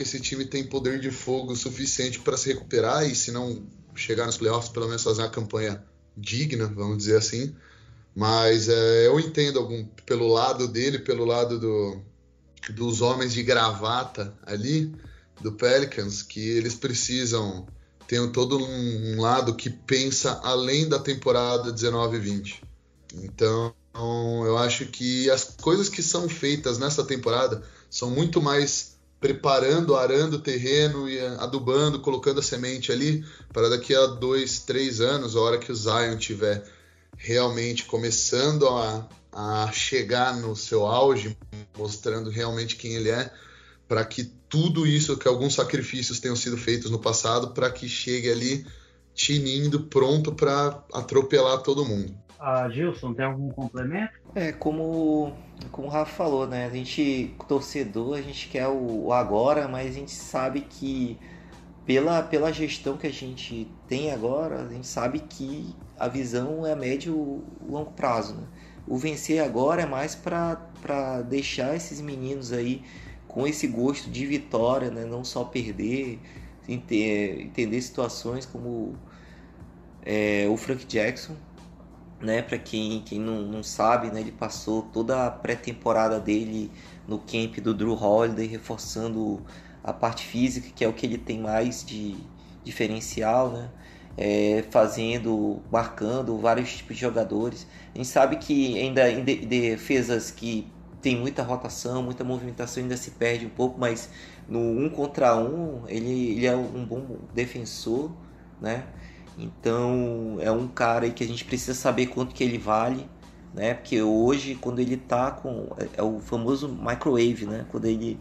que esse time tem poder de fogo suficiente para se recuperar e, se não chegar nos playoffs, pelo menos fazer uma campanha digna, vamos dizer assim. Mas é, eu entendo algum pelo lado dele, pelo lado do, dos homens de gravata ali do Pelicans, que eles precisam ter todo um, lado que pensa além da temporada 19 e 20. Então, eu acho que as coisas que são feitas nessa temporada são muito mais preparando, arando o terreno e adubando, colocando a semente ali para daqui a dois, três anos, a hora que o Zion tiver realmente começando a, a chegar no seu auge, mostrando realmente quem ele é, para que tudo isso, que alguns sacrifícios tenham sido feitos no passado, para que chegue ali tinindo, pronto para atropelar todo mundo. Ah, Gilson, tem algum complemento? É, como, como o Rafa falou, né? A gente, torcedor, a gente quer o, o agora, mas a gente sabe que pela, pela gestão que a gente tem agora, a gente sabe que a visão é a médio e longo prazo. Né? O vencer agora é mais para deixar esses meninos aí com esse gosto de vitória, né? não só perder, entender situações como é, o Frank Jackson, né? Para quem, quem não, não sabe, né? Ele passou toda a pré-temporada dele no camp do Drew Holiday, reforçando a parte física, que é o que ele tem mais de diferencial, né? É, fazendo, marcando vários tipos de jogadores. A gente sabe que ainda em defesas que tem muita rotação, muita movimentação, ainda se perde um pouco, mas no um contra um ele, ele é um bom defensor, né? Então é um cara aí que a gente precisa saber quanto que ele vale, né? Porque hoje quando ele tá com é, é o famoso microwave, né? Quando ele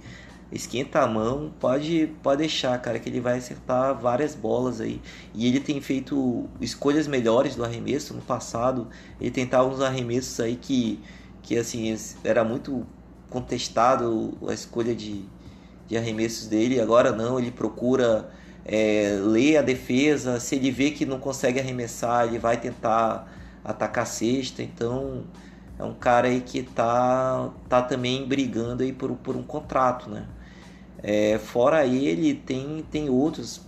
esquenta a mão, pode pode deixar, cara, que ele vai acertar várias bolas aí. E ele tem feito escolhas melhores do arremesso no passado. Ele tentava uns arremessos aí que que assim era muito contestado a escolha de, de arremessos dele. Agora não, ele procura é, lê a defesa, se ele vê que não consegue arremessar, ele vai tentar atacar a cesta. Então é um cara aí que tá, tá também brigando aí por, por um contrato, né? É, fora ele, tem, tem outros,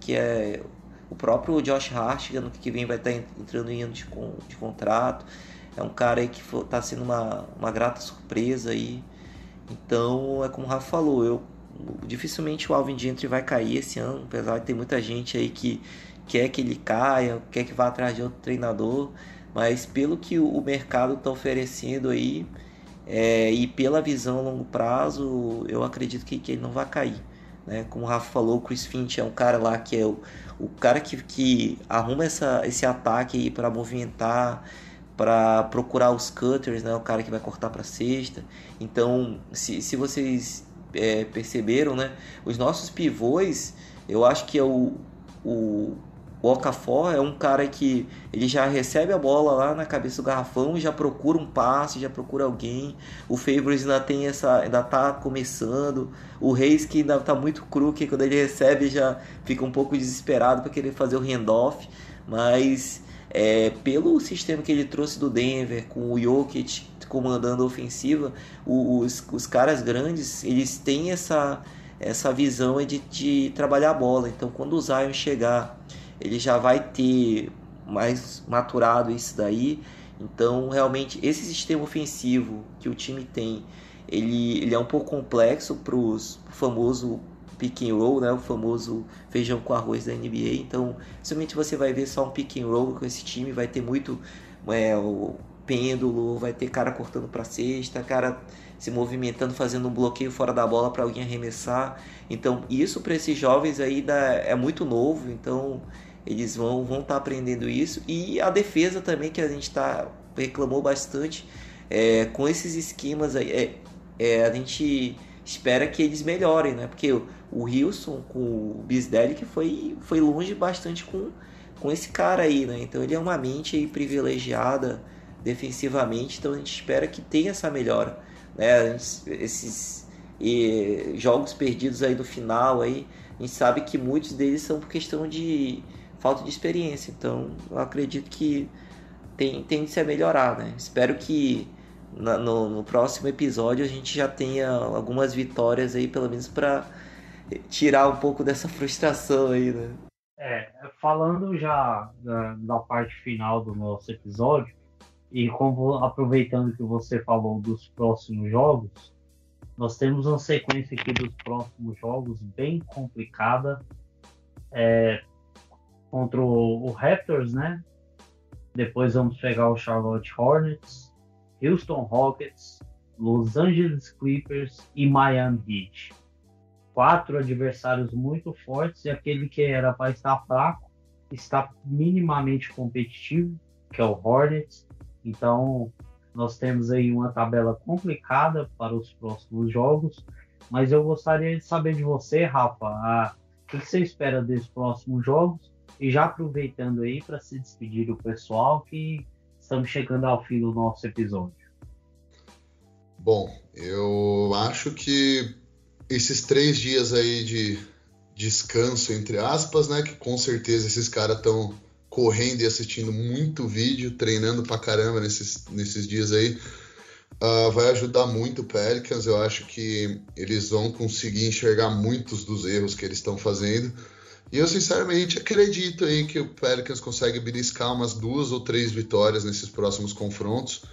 que é o próprio Josh Hart, que ano que vem vai estar tá entrando em ano de, de contrato. É um cara aí que está sendo uma, uma grata surpresa aí. Então, é como o Rafa falou, eu dificilmente o Alvin Gentry vai cair esse ano, apesar de ter muita gente aí que quer que ele caia, quer que vá atrás de outro treinador, mas pelo que o mercado está oferecendo aí é, e pela visão a longo prazo, eu acredito que, que ele não vai cair. Né? Como o Rafa falou, o Chris Finch é um cara lá que é o, o cara que, que arruma essa, esse ataque para movimentar, para procurar os cutters, né? o cara que vai cortar para cesta. Então, se, se vocês é, perceberam, né? Os nossos pivôs, eu acho que é o, o, o Okafor é um cara que ele já recebe a bola lá na cabeça do garrafão já procura um passe, já procura alguém. O Favors ainda tem essa, ainda tá começando. O Reis que ainda tá muito cru, que quando ele recebe já fica um pouco desesperado para querer fazer o handoff, mas é, pelo sistema que ele trouxe do Denver com o Jokic comandando a ofensiva, os, os caras grandes, eles têm essa, essa visão de, de trabalhar a bola. Então, quando o Zion chegar, ele já vai ter mais maturado isso daí. Então, realmente, esse sistema ofensivo que o time tem, ele, ele é um pouco complexo para o famoso pick and roll, né? o famoso feijão com arroz da NBA. Então, somente você vai ver só um pick and roll com esse time, vai ter muito é, o, pêndulo, vai ter cara cortando para cesta, cara se movimentando, fazendo um bloqueio fora da bola para alguém arremessar. Então, isso para esses jovens aí é muito novo, então eles vão vão estar tá aprendendo isso e a defesa também que a gente tá reclamou bastante é, com esses esquemas aí é, é, a gente espera que eles melhorem, né? Porque o, Wilson com o Bisdelic foi foi longe bastante com com esse cara aí, né? Então ele é uma mente privilegiada defensivamente, então a gente espera que tenha essa melhora. Né? Esses e, jogos perdidos aí no final, aí, a gente sabe que muitos deles são por questão de falta de experiência, então eu acredito que tem, tende a melhorar. Né? Espero que na, no, no próximo episódio a gente já tenha algumas vitórias aí, pelo menos para tirar um pouco dessa frustração aí, né? É, falando já da, da, parte final do nosso episódio, e como aproveitando que você falou dos próximos jogos, nós temos uma sequência aqui dos próximos jogos bem complicada. É, contra o, o, Raptors, né? Depois vamos pegar o Charlotte Hornets. Houston Rockets, Los Angeles Clippers e Miami Heat. Quatro adversários muito fortes e aquele que era para estar fraco está minimamente competitivo, que é o Hornets. Então, nós temos aí uma tabela complicada para os próximos jogos, mas eu gostaria de saber de você, Rafa, a, o que você espera desses próximos jogos? E já aproveitando aí para se despedir do pessoal que estamos chegando ao fim do nosso episódio. Bom, eu acho que esses três dias aí de descanso, entre aspas, né? Que com certeza esses caras estão correndo e assistindo muito vídeo, treinando pra caramba nesses, nesses dias aí. Uh, vai ajudar muito o Pelicans. Eu acho que eles vão conseguir enxergar muitos dos erros que eles estão fazendo. E eu sinceramente acredito aí que o Pelicans consegue beliscar umas duas ou três vitórias nesses próximos confrontos.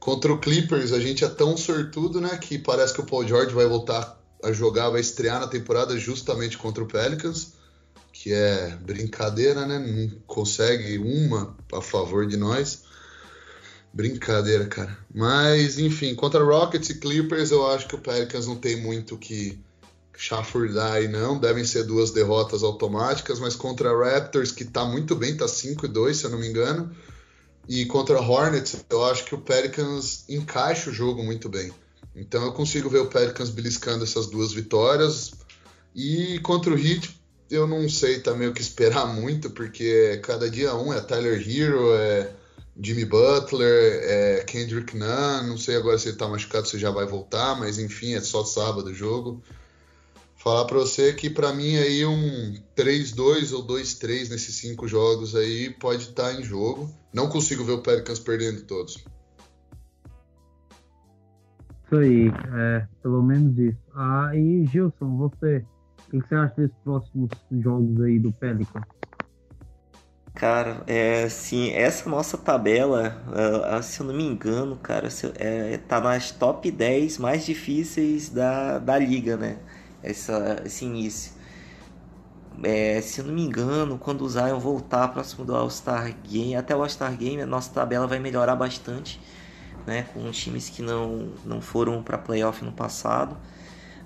Contra o Clippers, a gente é tão sortudo, né? Que parece que o Paul George vai voltar a jogar, vai estrear na temporada justamente contra o Pelicans, que é brincadeira, né? Não consegue uma a favor de nós. Brincadeira, cara. Mas, enfim, contra Rockets e Clippers, eu acho que o Pelicans não tem muito que chafurdar aí, não. Devem ser duas derrotas automáticas, mas contra Raptors, que tá muito bem, tá 5 e 2, se eu não me engano. E contra Hornets, eu acho que o Pelicans encaixa o jogo muito bem. Então eu consigo ver o Pelicans beliscando essas duas vitórias. E contra o Heat, eu não sei também o que esperar muito, porque cada dia um é Tyler Hero, é Jimmy Butler, é Kendrick Nunn, não sei agora se ele tá machucado, se já vai voltar, mas enfim, é só sábado o jogo. Falar para você que para mim aí um 3-2 ou 2-3 nesses cinco jogos aí pode estar tá em jogo. Não consigo ver o Pelicans perdendo todos. Isso aí, é, pelo menos isso. Ah, e Gilson, você, o que você acha desses próximos jogos aí do Pelican? Cara, é assim, essa nossa tabela, uh, se eu não me engano, cara, é, tá nas top 10 mais difíceis da, da liga, né? Essa, esse início. É, se eu não me engano, quando o Zion voltar próximo do All-Star Game, até o All-Star Game, a nossa tabela vai melhorar bastante né, com times que não, não foram para playoff no passado.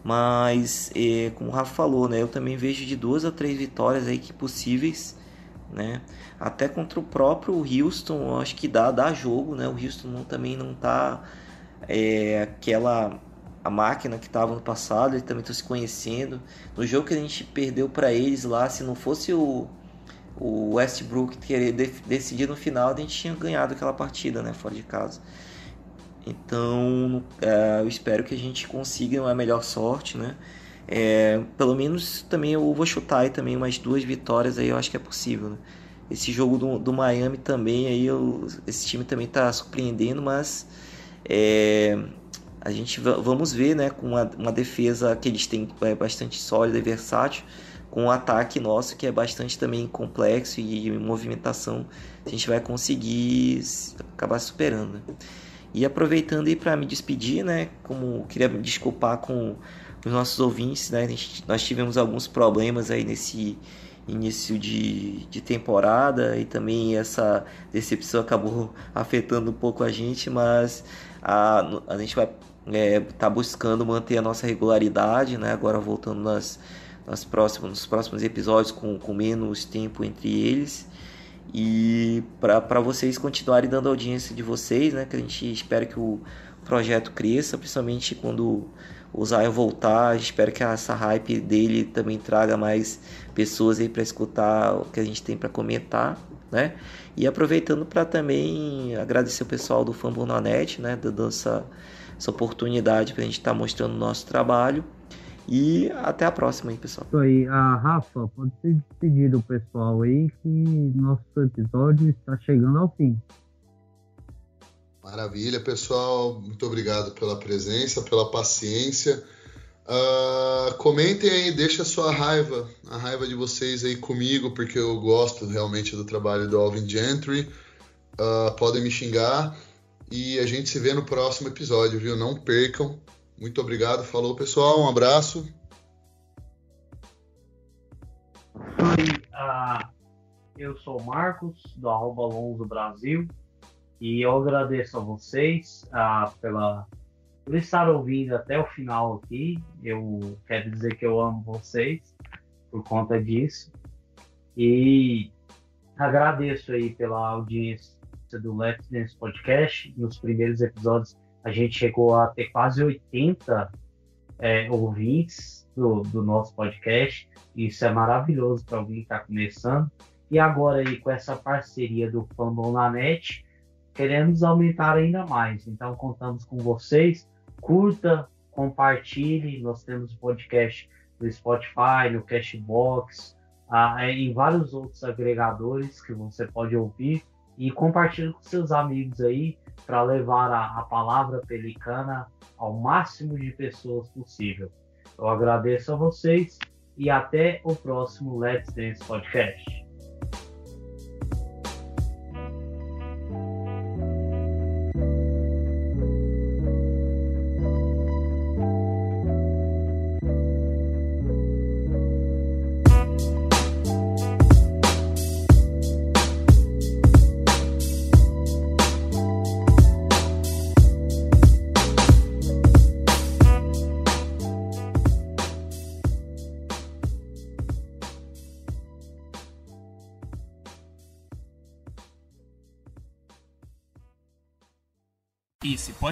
Mas, é, como o Rafa falou, né, eu também vejo de duas a três vitórias aí que possíveis. Né? Até contra o próprio Houston, acho que dá, dá jogo. Né? O Houston não, também não tá é, aquela a máquina que estava no passado, eles também estão se conhecendo. No jogo que a gente perdeu para eles lá, se não fosse o, o Westbrook querer decidir no final, a gente tinha ganhado aquela partida, né, fora de casa. Então, é, eu espero que a gente consiga a melhor sorte, né? É, pelo menos também eu vou chutar aí também umas duas vitórias aí, eu acho que é possível, né? Esse jogo do, do Miami também, aí eu, esse time também está surpreendendo, mas é, a gente vamos ver, né, com uma, uma defesa que eles têm é bastante sólida e versátil, com um ataque nosso que é bastante também complexo e, e movimentação, a gente vai conseguir acabar superando. Né? E aproveitando aí para me despedir, né? Como queria me desculpar com os nossos ouvintes, né? Nós tivemos alguns problemas aí nesse início de, de temporada e também essa decepção acabou afetando um pouco a gente, mas a, a gente vai é, tá buscando manter a nossa regularidade, né? Agora voltando nas, nas próximas, nos próximos episódios com, com menos tempo entre eles e para vocês continuarem dando audiência de vocês, né? Que a gente espera que o projeto cresça, principalmente quando o Zion voltar. Espero que essa hype dele também traga mais pessoas aí para escutar o que a gente tem para comentar, né? E aproveitando para também agradecer o pessoal do Fambonanet, né? Dando essa, essa oportunidade para a gente estar tá mostrando o nosso trabalho. E até a próxima aí, pessoal. Isso aí. A Rafa, pode ser despedir do pessoal aí que nosso episódio está chegando ao fim. Maravilha, pessoal. Muito obrigado pela presença, pela paciência. Uh, comentem aí, deixa a sua raiva, a raiva de vocês aí comigo, porque eu gosto realmente do trabalho do Alvin Gentry. Uh, podem me xingar e a gente se vê no próximo episódio, viu? Não percam. Muito obrigado. Falou, pessoal. Um abraço. Oi, uh, eu sou o Marcos, do arroba Alonso Brasil. E eu agradeço a vocês ah, pela, por estar ouvindo até o final aqui. Eu quero dizer que eu amo vocês por conta disso. E agradeço aí pela audiência do Let's Dance Podcast. Nos primeiros episódios a gente chegou a ter quase 80 é, ouvintes do, do nosso podcast. Isso é maravilhoso para alguém que está começando. E agora aí com essa parceria do Fumble na Net, queremos aumentar ainda mais. Então contamos com vocês. Curta, compartilhe. Nós temos podcast no Spotify, no Cashbox, ah, em vários outros agregadores que você pode ouvir e compartilhe com seus amigos aí para levar a, a palavra pelicana ao máximo de pessoas possível. Eu agradeço a vocês e até o próximo Let's Dance Podcast.